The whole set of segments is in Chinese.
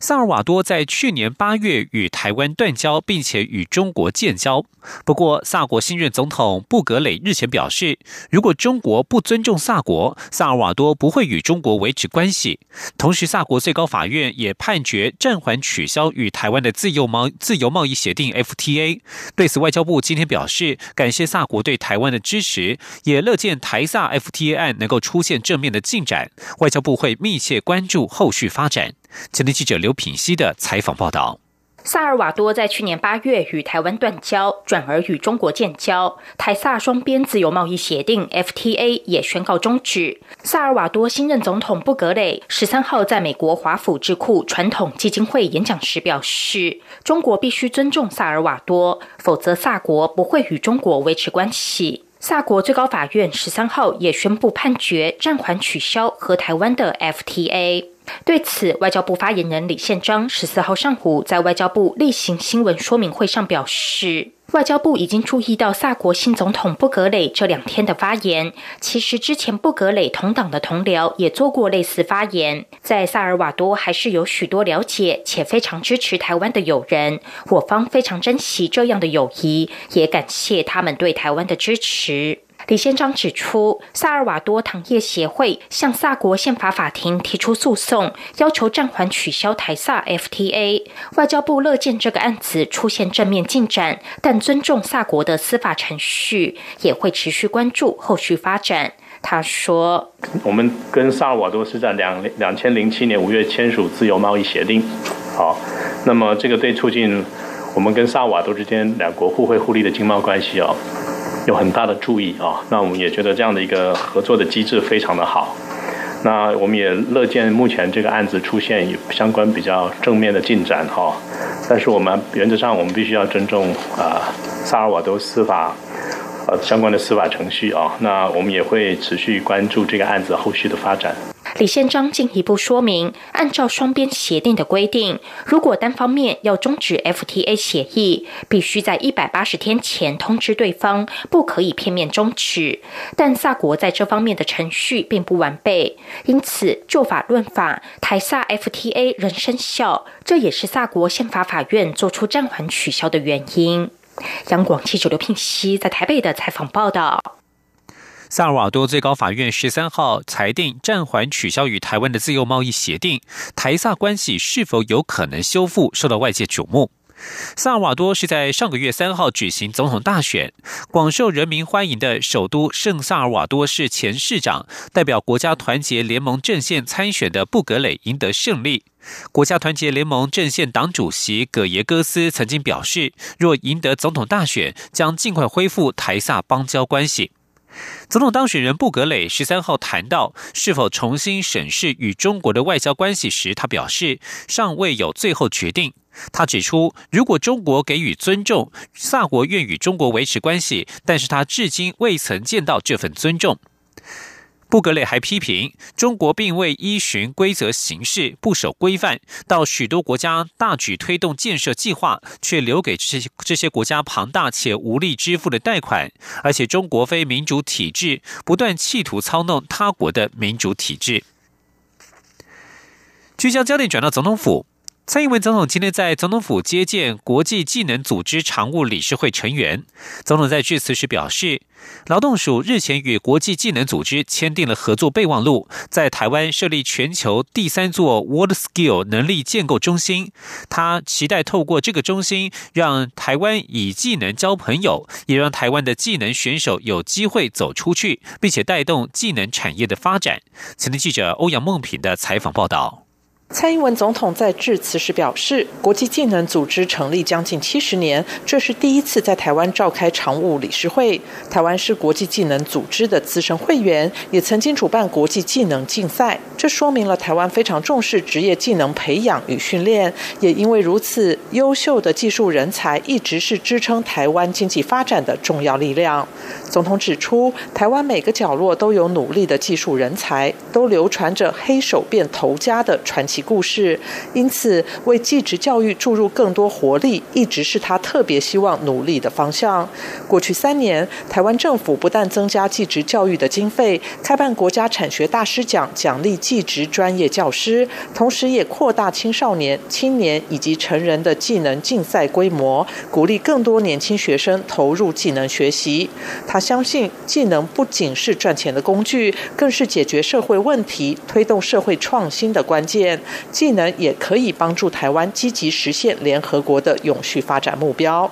萨尔瓦多在去年八月与台湾断交，并且与中国建交。不过，萨国新任总统布格雷日前表示，如果中国不尊重萨国，萨尔瓦多不会与中国维持关系。同时，萨国最高法院也判决暂缓取消与台湾的自由贸自由贸易协定 FTA。对此，外交部今天表示，感谢萨国对台湾的支持，也乐见台萨 FTA 案能够出现正面的进展。外交部会密切关注后续发展。前天记者刘品熙的采访报道：萨尔瓦多在去年八月与台湾断交，转而与中国建交，台萨双边自由贸易协定 FTA 也宣告终止。萨尔瓦多新任总统布格雷十三号在美国华府智库传统基金会演讲时表示，中国必须尊重萨尔瓦多，否则萨国不会与中国维持关系。萨国最高法院十三号也宣布判决暂缓取消和台湾的 FTA。对此，外交部发言人李宪章十四号上午在外交部例行新闻说明会上表示，外交部已经注意到萨国新总统布格雷这两天的发言。其实之前布格雷同党的同僚也做过类似发言，在萨尔瓦多还是有许多了解且非常支持台湾的友人，我方非常珍惜这样的友谊，也感谢他们对台湾的支持。李先章指出，萨尔瓦多糖业协会向萨国宪法法庭提出诉讼，要求暂缓取消台萨 FTA。外交部乐见这个案子出现正面进展，但尊重萨国的司法程序，也会持续关注后续发展。他说：“我们跟萨尔瓦多是在两两千零七年五月签署自由贸易协定，好，那么这个对促进我们跟萨尔瓦多之间两国互惠互利的经贸关系哦。”有很大的注意啊，那我们也觉得这样的一个合作的机制非常的好，那我们也乐见目前这个案子出现有相关比较正面的进展哈，但是我们原则上我们必须要尊重啊萨尔瓦多司法呃相关的司法程序啊，那我们也会持续关注这个案子后续的发展。李宪章进一步说明，按照双边协定的规定，如果单方面要终止 FTA 协议，必须在一百八十天前通知对方，不可以片面终止。但萨国在这方面的程序并不完备，因此就法论法，台萨 FTA 仍生效。这也是萨国宪法法院做出暂缓取消的原因。央广记者刘聘熙在台北的采访报道。萨尔瓦多最高法院十三号裁定暂缓取消与台湾的自由贸易协定，台萨关系是否有可能修复，受到外界瞩目。萨尔瓦多是在上个月三号举行总统大选，广受人民欢迎的首都圣萨尔瓦多市前市长，代表国家团结联盟阵线参选的布格雷赢得胜利。国家团结联盟阵线党主席葛耶戈斯曾经表示，若赢得总统大选，将尽快恢复台萨邦交关系。总统当选人布格磊十三号谈到是否重新审视与中国的外交关系时，他表示尚未有最后决定。他指出，如果中国给予尊重，萨国愿与中国维持关系，但是他至今未曾见到这份尊重。布格雷还批评中国并未依循规则行事，不守规范，到许多国家大举推动建设计划，却留给这些这些国家庞大且无力支付的贷款，而且中国非民主体制不断企图操弄他国的民主体制。聚焦焦点转到总统府。蔡英文总统今天在总统府接见国际技能组织常务理事会成员。总统在致辞时表示，劳动署日前与国际技能组织签订了合作备忘录，在台湾设立全球第三座 World Skill 能力建构中心。他期待透过这个中心，让台湾以技能交朋友，也让台湾的技能选手有机会走出去，并且带动技能产业的发展。前天记者欧阳梦平的采访报道。蔡英文总统在致辞时表示，国际技能组织成立将近七十年，这是第一次在台湾召开常务理事会。台湾是国际技能组织的资深会员，也曾经主办国际技能竞赛，这说明了台湾非常重视职业技能培养与训练。也因为如此，优秀的技术人才一直是支撑台湾经济发展的重要力量。总统指出，台湾每个角落都有努力的技术人才，都流传着黑手变头家的传奇故事。因此，为技职教育注入更多活力，一直是他特别希望努力的方向。过去三年，台湾政府不但增加技职教育的经费，开办国家产学大师奖，奖励技职专业教师，同时也扩大青少年、青年以及成人的技能竞赛规模，鼓励更多年轻学生投入技能学习。他相信，技能不仅是赚钱的工具，更是解决社会问题、推动社会创新的关键。技能也可以帮助台湾积极实现联合国的永续发展目标。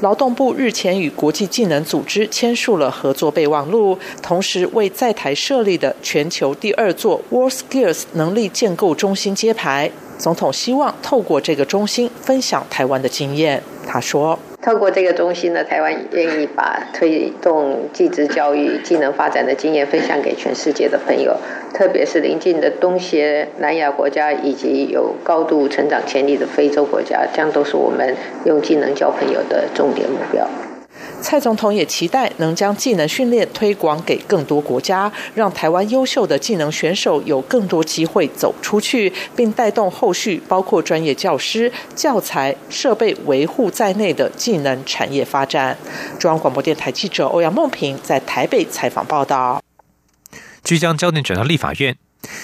劳动部日前与国际技能组织签署了合作备忘录，同时为在台设立的全球第二座 World Skills 能力建构中心揭牌。总统希望透过这个中心分享台湾的经验。他说。透过这个中心呢，台湾愿意把推动技职教育、技能发展的经验分享给全世界的朋友，特别是邻近的东协、南亚国家以及有高度成长潜力的非洲国家，将都是我们用技能交朋友的重点目标。蔡总统也期待能将技能训练推广给更多国家，让台湾优秀的技能选手有更多机会走出去，并带动后续包括专业教师、教材、设备维护在内的技能产业发展。中央广播电台记者欧阳梦平在台北采访报道。即将焦点转到立法院。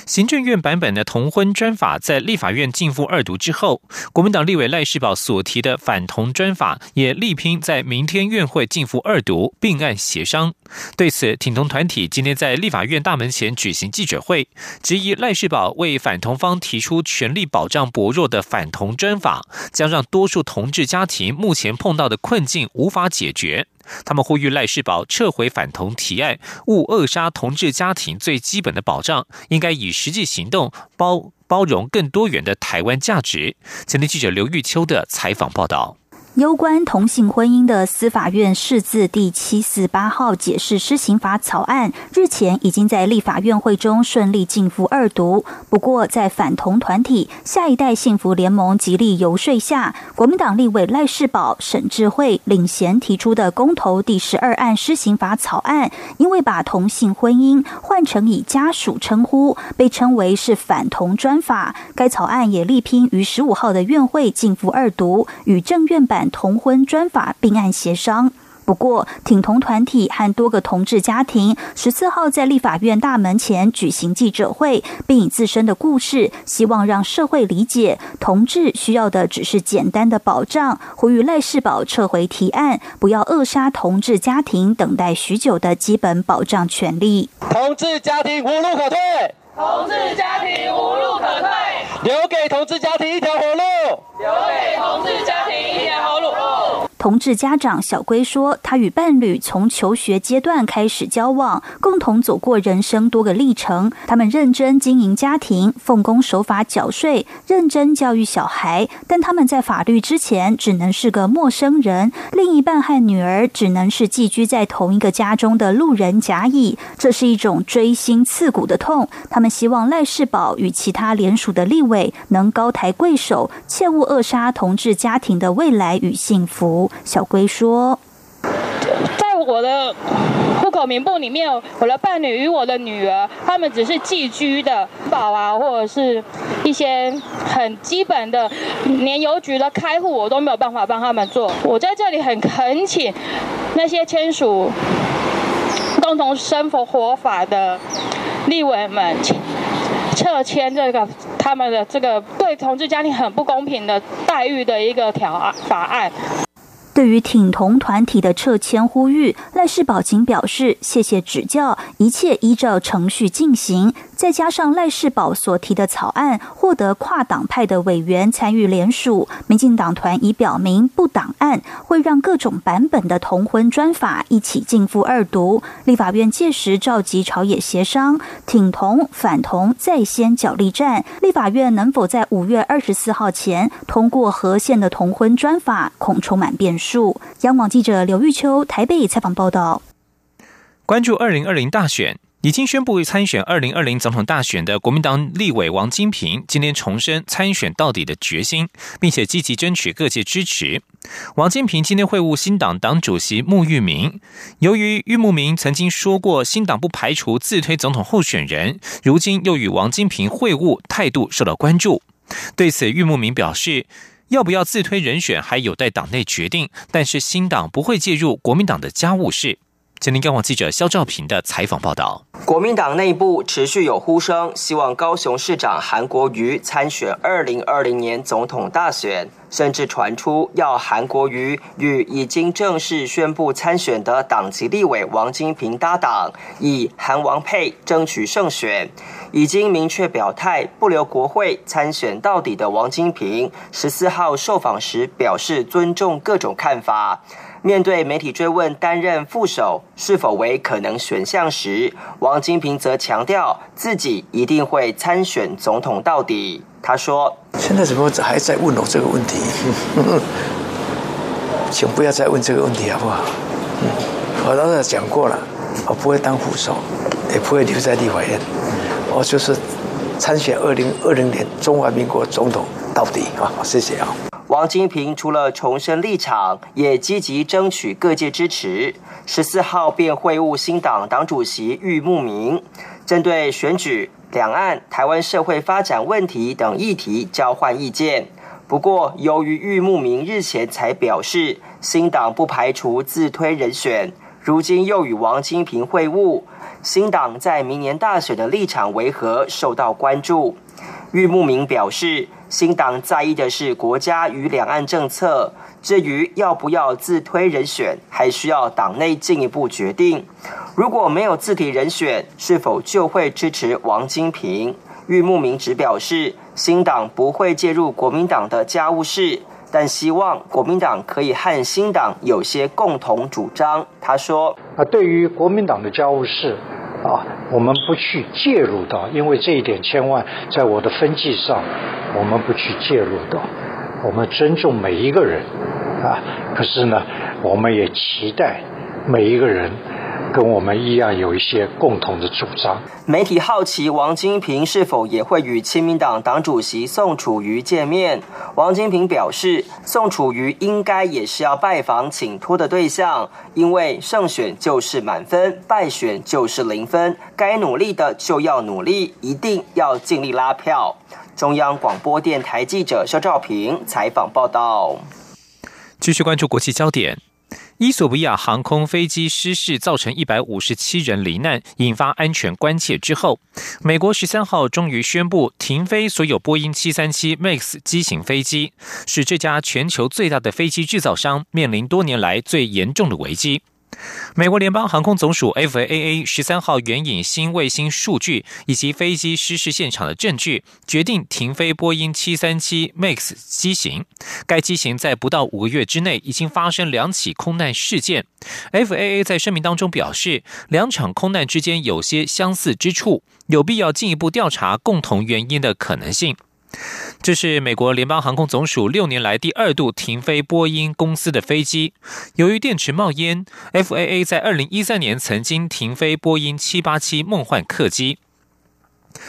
行政院版本的同婚专法在立法院进赴二读之后，国民党立委赖世宝所提的反同专法也力拼在明天院会进赴二读并案协商。对此，挺同团体今天在立法院大门前举行记者会，质疑赖世宝为反同方提出权力保障薄弱的反同专法，将让多数同志家庭目前碰到的困境无法解决。他们呼吁赖世宝撤回反同提案，勿扼杀同志家庭最基本的保障，应该以实际行动包包容更多元的台湾价值。前天记者刘玉秋的采访报道。攸关同性婚姻的司法院释字第七四八号解释施行法草案，日前已经在立法院会中顺利进赴二读。不过，在反同团体下一代幸福联盟极力游说下，国民党立委赖世宝、沈智慧领衔提出的公投第十二案施行法草案，因为把同性婚姻换成以家属称呼，被称为是反同专法。该草案也力拼于十五号的院会进赴二读，与政院版。同婚专法并案协商，不过挺同团体和多个同志家庭十四号在立法院大门前举行记者会，并以自身的故事，希望让社会理解同志需要的只是简单的保障，呼吁赖世宝撤回提案，不要扼杀同志家庭等待许久的基本保障权利。同志家庭无路可退，同志家庭无路可退，留给同志家庭一条活路，留给同志家庭一条活路。同志家长小龟说：“他与伴侣从求学阶段开始交往，共同走过人生多个历程。他们认真经营家庭，奉公守法缴税，认真教育小孩。但他们在法律之前只能是个陌生人，另一半和女儿只能是寄居在同一个家中的路人甲乙。这是一种锥心刺骨的痛。他们希望赖世宝与其他联署的立委能高抬贵手，切勿扼杀同志家庭的未来与幸福。”小龟说：“在我的户口名簿里面，我的伴侣与我的女儿，他们只是寄居的宝啊，或者是一些很基本的连邮局的开户，我都没有办法帮他们做。我在这里很恳请那些签署共同生活活法的立委们，撤签这个他们的这个对同志家庭很不公平的待遇的一个条法案。”对于挺同团体的撤签呼吁，赖世宝仅表示谢谢指教，一切依照程序进行。再加上赖世宝所提的草案获得跨党派的委员参与联署，民进党团已表明不党案，会让各种版本的同婚专法一起进赴二读。立法院届时召集朝野协商，挺同反同在先角力战。立法院能否在五月二十四号前通过和县的同婚专法，恐充满变数。央网记者刘玉秋台北采访报道。关注二零二零大选。已经宣布参选二零二零总统大选的国民党立委王金平，今天重申参选到底的决心，并且积极争取各界支持。王金平今天会晤新党党主席穆玉明，由于玉慕明曾经说过新党不排除自推总统候选人，如今又与王金平会晤，态度受到关注。对此，玉慕明表示，要不要自推人选还有待党内决定，但是新党不会介入国民党的家务事。前天，央广记者肖兆平的采访报道：国民党内部持续有呼声，希望高雄市长韩国瑜参选二零二零年总统大选，甚至传出要韩国瑜与已经正式宣布参选的党籍立委王金平搭档，以韩王配争取胜选。已经明确表态不留国会参选到底的王金平，十四号受访时表示尊重各种看法。面对媒体追问担任副手是否为可能选项时，王金平则强调自己一定会参选总统到底。他说：“现在怎么还在问我这个问题？请不要再问这个问题好不好？我刚才讲过了，我不会当副手，也不会留在立法院，我就是参选二零二零年中华民国总统到底啊！谢谢啊。”王金平除了重申立场，也积极争取各界支持。十四号便会晤新党党主席玉慕明，针对选举、两岸、台湾社会发展问题等议题交换意见。不过，由于玉慕明日前才表示新党不排除自推人选，如今又与王金平会晤，新党在明年大选的立场为何受到关注？玉慕明表示。新党在意的是国家与两岸政策，至于要不要自推人选，还需要党内进一步决定。如果没有自提人选，是否就会支持王金平？玉木明只表示，新党不会介入国民党的家务事，但希望国民党可以和新党有些共同主张。他说：“啊，对于国民党的家务事。”啊，我们不去介入到，因为这一点千万在我的分际上，我们不去介入到，我们尊重每一个人啊。可是呢，我们也期待每一个人。跟我们一样有一些共同的主张。媒体好奇王金平是否也会与亲民党党主席宋楚瑜见面。王金平表示，宋楚瑜应该也是要拜访请托的对象，因为胜选就是满分，败选就是零分，该努力的就要努力，一定要尽力拉票。中央广播电台记者肖兆平采访报道。继续关注国际焦点。伊索比亚航空飞机失事，造成一百五十七人罹难，引发安全关切之后，美国十三号终于宣布停飞所有波音七三七 MAX 机型飞机，使这家全球最大的飞机制造商面临多年来最严重的危机。美国联邦航空总署 （FAA） 十三号援引新卫星数据以及飞机失事现场的证据，决定停飞波音737 MAX 机型。该机型在不到五个月之内已经发生两起空难事件。FAA 在声明当中表示，两场空难之间有些相似之处，有必要进一步调查共同原因的可能性。这是美国联邦航空总署六年来第二度停飞波音公司的飞机。由于电池冒烟，FAA 在二零一三年曾经停飞波音七八七梦幻客机。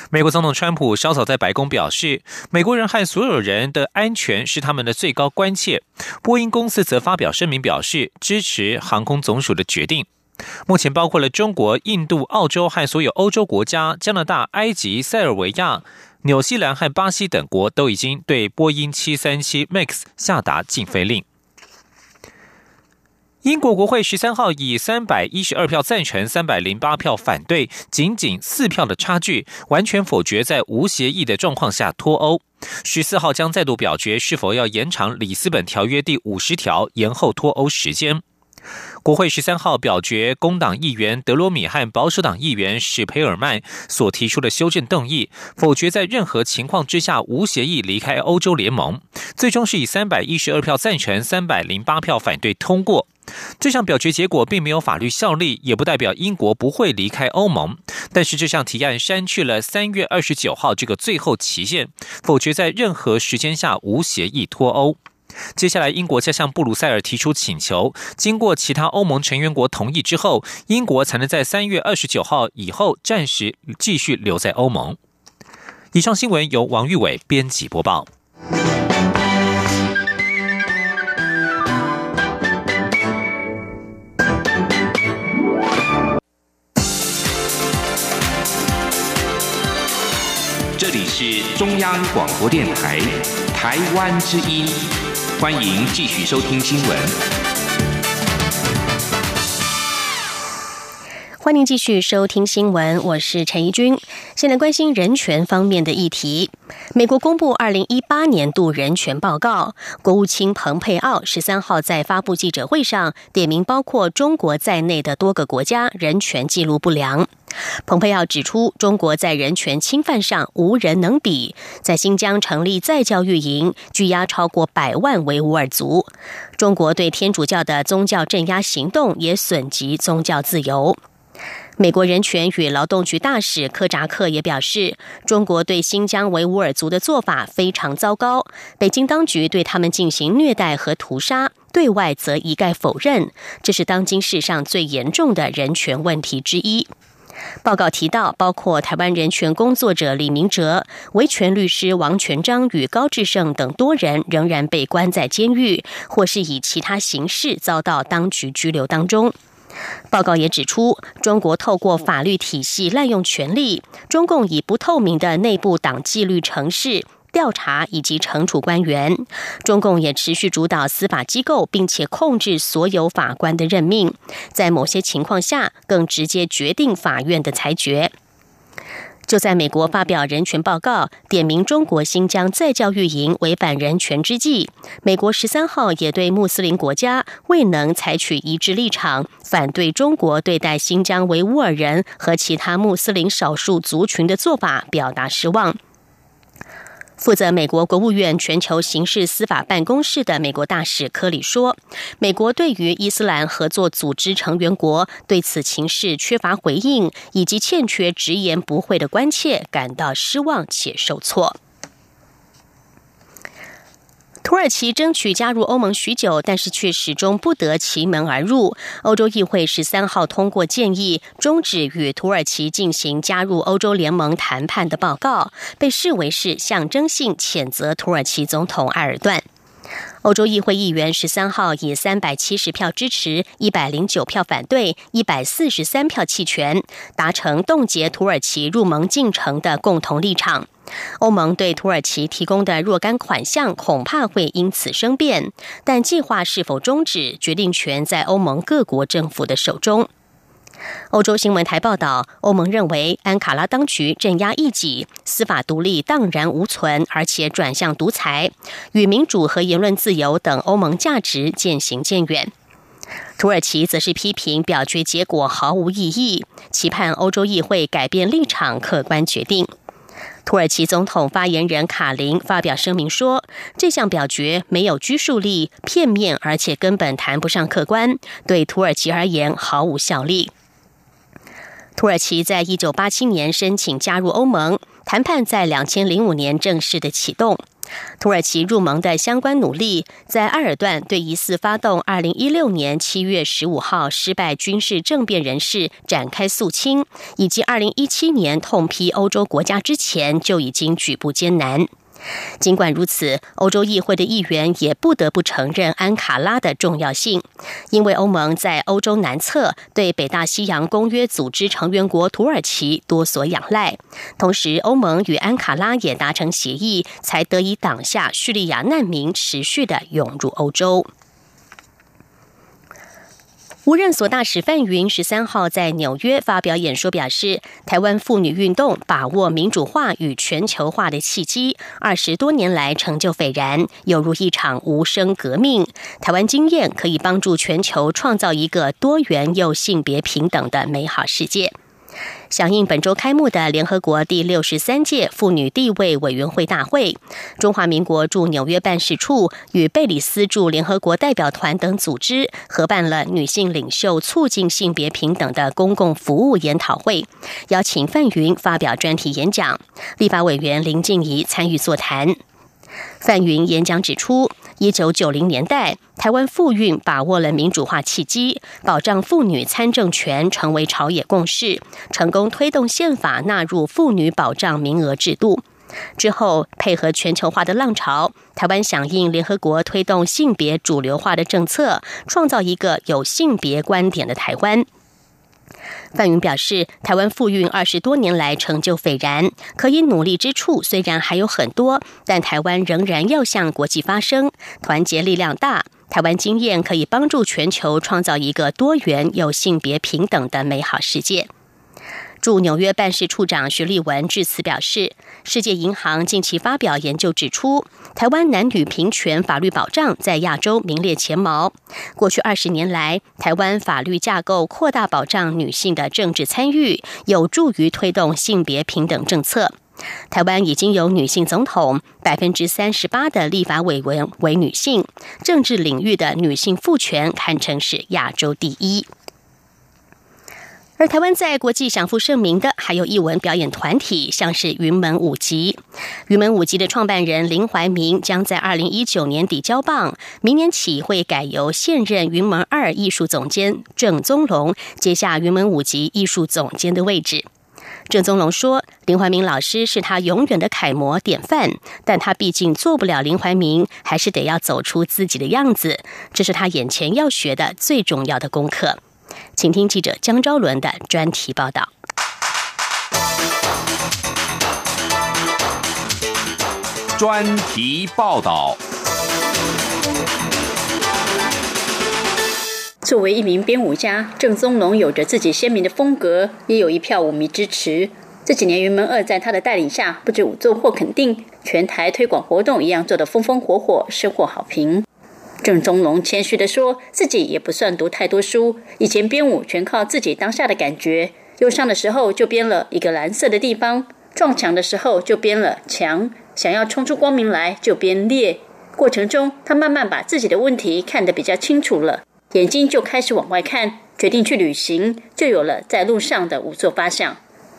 美国总统川普稍早在白宫表示，美国人和所有人的安全是他们的最高关切。波音公司则发表声明表示，支持航空总署的决定。目前包括了中国、印度、澳洲和所有欧洲国家、加拿大、埃及、塞尔维亚。纽西兰和巴西等国都已经对波音737 MAX 下达禁飞令。英国国会十三号以三百一十二票赞成、三百零八票反对，仅仅四票的差距，完全否决在无协议的状况下脱欧。十四号将再度表决是否要延长里斯本条约第五十条延后脱欧时间。国会十三号表决工党议员德罗米和保守党议员史培尔曼所提出的修正动议，否决在任何情况之下无协议离开欧洲联盟。最终是以三百一十二票赞成、三百零八票反对通过。这项表决结果并没有法律效力，也不代表英国不会离开欧盟。但是这项提案删去了三月二十九号这个最后期限，否决在任何时间下无协议脱欧。接下来，英国将向布鲁塞尔提出请求，经过其他欧盟成员国同意之后，英国才能在三月二十九号以后暂时继续留在欧盟。以上新闻由王玉伟编辑播报。这里是中央广播电台台湾之音，欢迎继续收听新闻。欢迎继续收听新闻，我是陈怡君。现在关心人权方面的议题。美国公布二零一八年度人权报告，国务卿蓬佩奥十三号在发布记者会上点名包括中国在内的多个国家人权记录不良。蓬佩奥指出，中国在人权侵犯上无人能比，在新疆成立再教育营，拘押超过百万维吾尔族。中国对天主教的宗教镇压行动也损及宗教自由。美国人权与劳动局大使科扎克也表示，中国对新疆维吾尔族的做法非常糟糕，北京当局对他们进行虐待和屠杀，对外则一概否认，这是当今世上最严重的人权问题之一。报告提到，包括台湾人权工作者李明哲、维权律师王全章与高志胜等多人仍然被关在监狱，或是以其他形式遭到当局拘留当中。报告也指出，中国透过法律体系滥用权力，中共以不透明的内部党纪律程式调查以及惩处官员。中共也持续主导司法机构，并且控制所有法官的任命，在某些情况下更直接决定法院的裁决。就在美国发表人权报告，点名中国新疆再教育营违反人权之际，美国十三号也对穆斯林国家未能采取一致立场，反对中国对待新疆维吾尔人和其他穆斯林少数族群的做法表达失望。负责美国国务院全球刑事司法办公室的美国大使科里说：“美国对于伊斯兰合作组织成员国对此情势缺乏回应，以及欠缺直言不讳的关切，感到失望且受挫。”土耳其争取加入欧盟许久，但是却始终不得其门而入。欧洲议会十三号通过建议，终止与土耳其进行加入欧洲联盟谈判的报告，被视为是象征性谴责土耳其总统埃尔段。欧洲议会议员十三号以三百七十票支持、一百零九票反对、一百四十三票弃权，达成冻结土耳其入盟进程的共同立场。欧盟对土耳其提供的若干款项恐怕会因此生变，但计划是否终止，决定权在欧盟各国政府的手中。欧洲新闻台报道，欧盟认为安卡拉当局镇压异己，司法独立荡然无存，而且转向独裁，与民主和言论自由等欧盟价值渐行渐远。土耳其则是批评表决结果毫无意义，期盼欧洲议会改变立场，客观决定。土耳其总统发言人卡林发表声明说，这项表决没有拘束力、片面，而且根本谈不上客观，对土耳其而言毫无效力。土耳其在一九八七年申请加入欧盟，谈判在两千零五年正式的启动。土耳其入盟的相关努力，在埃尔段对疑似发动二零一六年七月十五号失败军事政变人士展开肃清，以及二零一七年痛批欧洲国家之前，就已经举步艰难。尽管如此，欧洲议会的议员也不得不承认安卡拉的重要性，因为欧盟在欧洲南侧对北大西洋公约组织成员国土耳其多所仰赖。同时，欧盟与安卡拉也达成协议，才得以挡下叙利亚难民持续的涌入欧洲。无任所大使范云十三号在纽约发表演说，表示台湾妇女运动把握民主化与全球化的契机，二十多年来成就斐然，犹如一场无声革命。台湾经验可以帮助全球创造一个多元又性别平等的美好世界。响应本周开幕的联合国第六十三届妇女地位委员会大会，中华民国驻纽约办事处与贝里斯驻联合国代表团等组织合办了女性领袖促进性别平等的公共服务研讨会，邀请范云发表专题演讲，立法委员林静怡参与座谈。范云演讲指出，一九九零年代，台湾妇运把握了民主化契机，保障妇女参政权成为朝野共识，成功推动宪法纳入妇女保障名额制度。之后，配合全球化的浪潮，台湾响应联合国推动性别主流化的政策，创造一个有性别观点的台湾。范云表示，台湾妇运二十多年来成就斐然，可以努力之处虽然还有很多，但台湾仍然要向国际发声，团结力量大。台湾经验可以帮助全球创造一个多元又性别平等的美好世界。驻纽约办事处长徐立文致辞表示，世界银行近期发表研究指出，台湾男女平权法律保障在亚洲名列前茅。过去二十年来，台湾法律架构扩大保障女性的政治参与，有助于推动性别平等政策。台湾已经有女性总统，百分之三十八的立法委员为女性，政治领域的女性赋权堪称是亚洲第一。而台湾在国际享负盛名的，还有艺文表演团体，像是云门舞集。云门舞集的创办人林怀民将在二零一九年底交棒，明年起会改由现任云门二艺术总监郑宗龙接下云门舞集艺术总监的位置。郑宗龙说：“林怀民老师是他永远的楷模典范，但他毕竟做不了林怀民，还是得要走出自己的样子，这是他眼前要学的最重要的功课。”请听记者江昭伦的专题报道。专题报道。作为一名编舞家，郑宗龙有着自己鲜明的风格，也有一票舞迷支持。这几年，云门二在他的带领下，不止舞作获肯定，全台推广活动一样做得风风火火，收获好评。郑宗龙谦虚地说：“自己也不算读太多书，以前编舞全靠自己当下的感觉。忧伤的时候就编了一个蓝色的地方，撞墙的时候就编了墙，想要冲出光明来就编裂。过程中，他慢慢把自己的问题看得比较清楚了，眼睛就开始往外看，决定去旅行，就有了在路上的五座八项。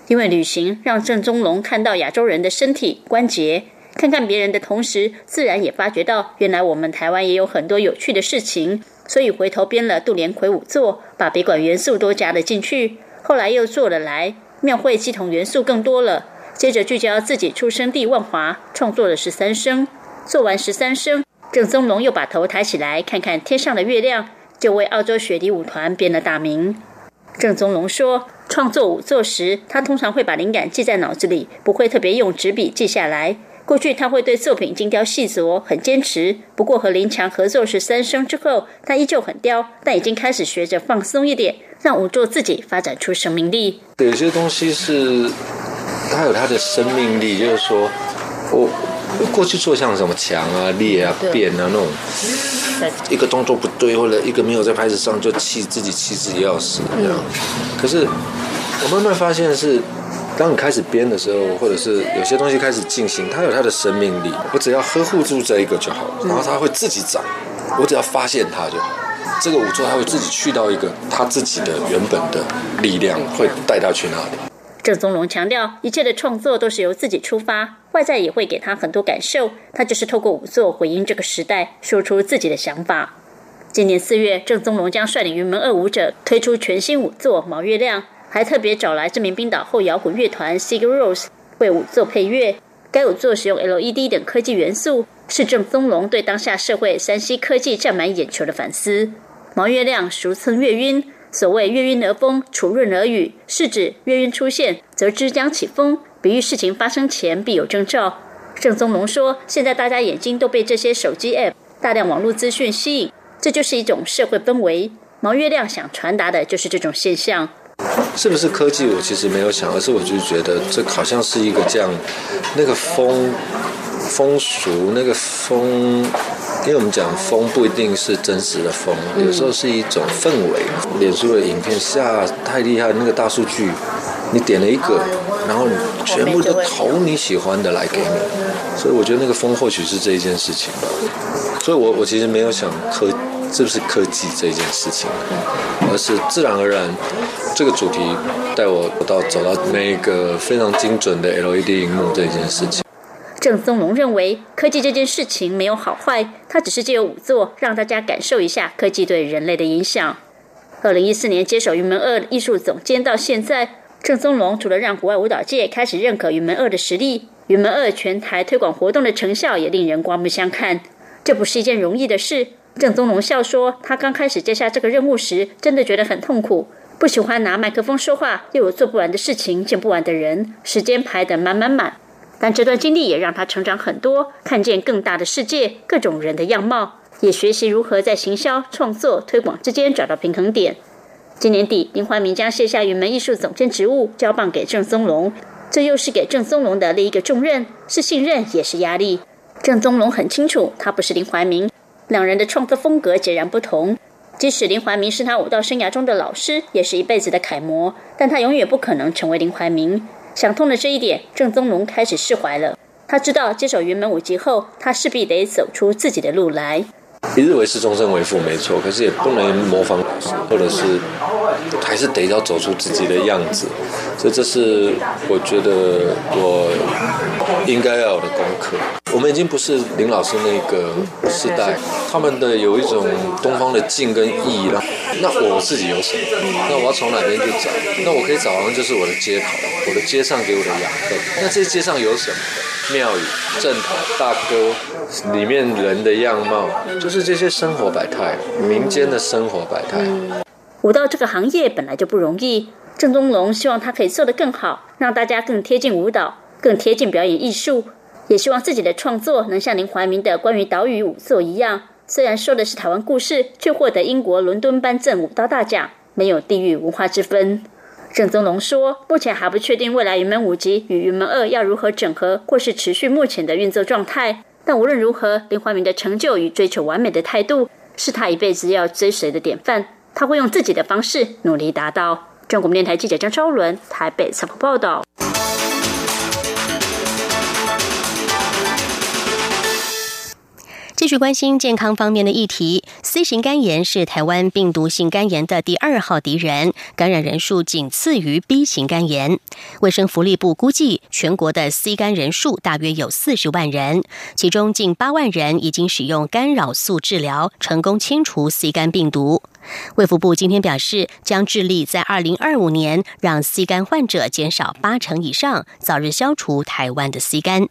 因为旅行让郑宗龙看到亚洲人的身体关节。”看看别人的同时，自然也发觉到，原来我们台湾也有很多有趣的事情，所以回头编了杜连魁舞作，把北管元素都加了进去。后来又做了来庙会系统元素更多了，接着聚焦自己出生地万华，创作了十三声。做完十三声，郑宗龙又把头抬起来看看天上的月亮，就为澳洲雪梨舞团编了大名。郑宗龙说，创作舞作时，他通常会把灵感记在脑子里，不会特别用纸笔记下来。过去他会对作品精雕细琢，很坚持。不过和林强合作是三生之后，他依旧很刁，但已经开始学着放松一点，让舞作自己发展出生命力。有些东西是它有它的生命力，就是说我过去做像什么墙啊、裂啊、变啊那种，一个动作不对或者一个没有在拍子上就气自己气自己要死这样。可是我慢慢发现是。当你开始编的时候，或者是有些东西开始进行，它有它的生命力。我只要呵护住这一个就好了，然后它会自己长。我只要发现它就好。这个舞座它会自己去到一个它自己的原本的力量，会带它去那里。郑宗龙强调，一切的创作都是由自己出发，外在也会给他很多感受。他就是透过舞座回应这个时代，说出自己的想法。今年四月，郑宗龙将率领云门二舞者推出全新舞作《毛月亮》。还特别找来知名冰岛后摇滚乐团 Sigur Rós 为舞作配乐。该舞作使用 LED 等科技元素，是郑宗龙对当下社会山西科技占满眼球的反思。毛月亮俗称月晕，所谓月晕而风，楚润而雨，是指月晕出现则即将起风，比喻事情发生前必有征兆。郑宗龙说：“现在大家眼睛都被这些手机 App、大量网络资讯吸引，这就是一种社会氛围。毛月亮想传达的就是这种现象。”是不是科技？我其实没有想，而是我就觉得这好像是一个这样，那个风风俗，那个风，因为我们讲风不一定是真实的风，有时候是一种氛围。脸书的影片下太厉害，那个大数据，你点了一个，然后全部都投你喜欢的来给你，所以我觉得那个风或许是这一件事情吧。所以我我其实没有想科。是不是科技这件事情，而是自然而然，这个主题带我到走到那个非常精准的 LED 荧幕这件事情。郑松龙认为，科技这件事情没有好坏，它只是借由仵作让大家感受一下科技对人类的影响。二零一四年接手云门二艺术总监到现在，郑松龙除了让国外舞蹈界开始认可云门二的实力，云门二全台推广活动的成效也令人刮目相看。这不是一件容易的事。郑松龙笑说，他刚开始接下这个任务时，真的觉得很痛苦，不喜欢拿麦克风说话，又有做不完的事情，见不完的人，时间排得满满满。但这段经历也让他成长很多，看见更大的世界，各种人的样貌。也学习如何在行销、创作、推广之间找到平衡点。今年底，林怀民将卸下云门艺术总监职务，交棒给郑松龙。这又是给郑松龙的另一个重任，是信任也是压力。郑松龙很清楚，他不是林怀民，两人的创作风格截然不同。即使林怀民是他武道生涯中的老师，也是一辈子的楷模，但他永远不可能成为林怀民。想通了这一点，郑宗龙开始释怀了。他知道接手云门舞集后，他势必得走出自己的路来。一日为师，终身为父，没错。可是也不能模仿老师，或者是还是得要走出自己的样子。所以这是我觉得我应该要有的功课。我们已经不是林老师那个时代，他们的有一种东方的静跟意了。那我自己有什么？那我要从哪边去找？那我可以找的就是我的街头，我的街上给我的养分。那这街上有什么？庙宇、正堂、大哥，里面人的样貌，就是这些生活百态，民间的生活百态。舞蹈这个行业本来就不容易，郑东龙希望他可以做得更好，让大家更贴近舞蹈，更贴近表演艺术，也希望自己的创作能像林怀民的关于岛屿舞作一样，虽然说的是台湾故事，却获得英国伦敦颁赠舞蹈大奖，没有地域文化之分。郑宗龙说：“目前还不确定未来云门五集与云门二要如何整合，或是持续目前的运作状态。但无论如何，林怀民的成就与追求完美的态度，是他一辈子要追随的典范。他会用自己的方式努力达到。”中国电台记者张超伦台北采访报道。继续关心健康方面的议题，C 型肝炎是台湾病毒性肝炎的第二号敌人，感染人数仅次于 B 型肝炎。卫生福利部估计，全国的 C 肝人数大约有四十万人，其中近八万人已经使用干扰素治疗，成功清除 C 肝病毒。卫福部今天表示，将致力在二零二五年让 C 肝患者减少八成以上，早日消除台湾的 C 肝。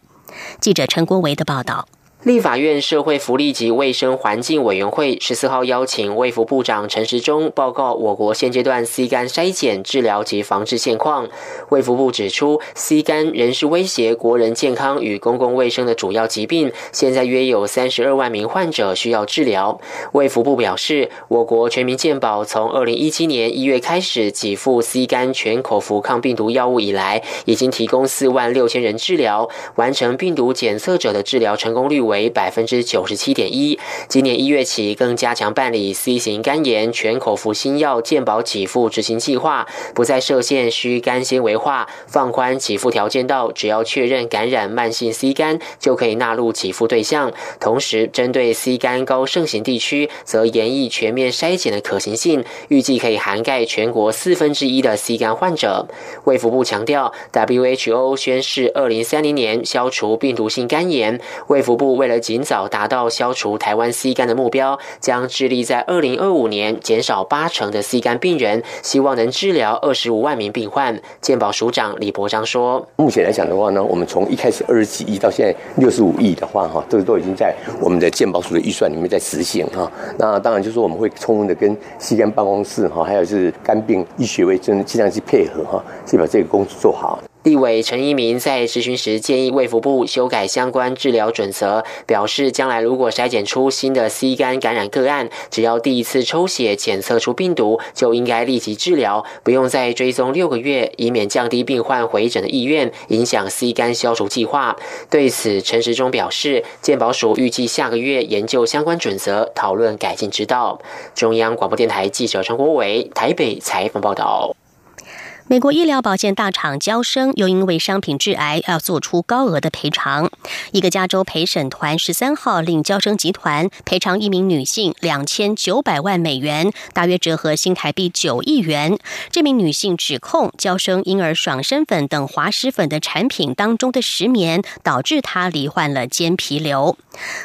记者陈国维的报道。立法院社会福利及卫生环境委员会十四号邀请卫福部长陈时中报告我国现阶段 C 肝筛检、治疗及防治现况。卫福部指出，C 肝仍是威胁国人健康与公共卫生的主要疾病，现在约有三十二万名患者需要治疗。卫福部表示，我国全民健保从二零一七年一月开始给付 C 肝全口服抗病毒药物以来，已经提供四万六千人治疗，完成病毒检测者的治疗成功率为。为百分之九十七点一。今年一月起，更加强办理 C 型肝炎全口服新药健保给付执行计划，不再设限需肝纤维化，放宽给付条件到只要确认感染慢性 C 肝就可以纳入给付对象。同时，针对 C 肝高盛行地区，则严议全面筛检的可行性，预计可以涵盖全国四分之一的 C 肝患者。卫福部强调，WHO 宣誓二零三零年消除病毒性肝炎，卫福部为了尽早达到消除台湾 C 肝的目标，将致力在二零二五年减少八成的 C 肝病人，希望能治疗二十五万名病患。健保署长李博章说：“目前来讲的话呢，我们从一开始二十几亿到现在六十五亿的话，哈，这个都已经在我们的健保署的预算里面在实行哈。那当然就是说我们会充分的跟 C 肝办公室哈，还有是肝病医学会真尽量去配合哈，去把这个工作做好。”立委陈一鸣在咨询时建议卫福部修改相关治疗准则，表示将来如果筛检出新的 C 肝感染个案，只要第一次抽血检测出病毒，就应该立即治疗，不用再追踪六个月，以免降低病患回诊的意愿，影响 C 肝消除计划。对此，陈时中表示，健保署预计下个月研究相关准则，讨论改进之道。中央广播电台记者陈国伟台北采访报道。美国医疗保健大厂交生又因为商品致癌要做出高额的赔偿。一个加州陪审团十三号令交生集团赔偿一名女性两千九百万美元，大约折合新台币九亿元。这名女性指控交生婴儿爽身粉等滑石粉的产品当中的石棉导致她罹患了间皮瘤。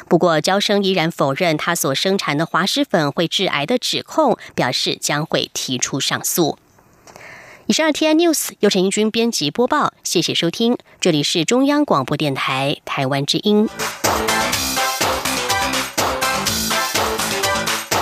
不过，交生依然否认她所生产的滑石粉会致癌的指控，表示将会提出上诉。以上 T I News 由陈英军编辑播报，谢谢收听，这里是中央广播电台台湾之音。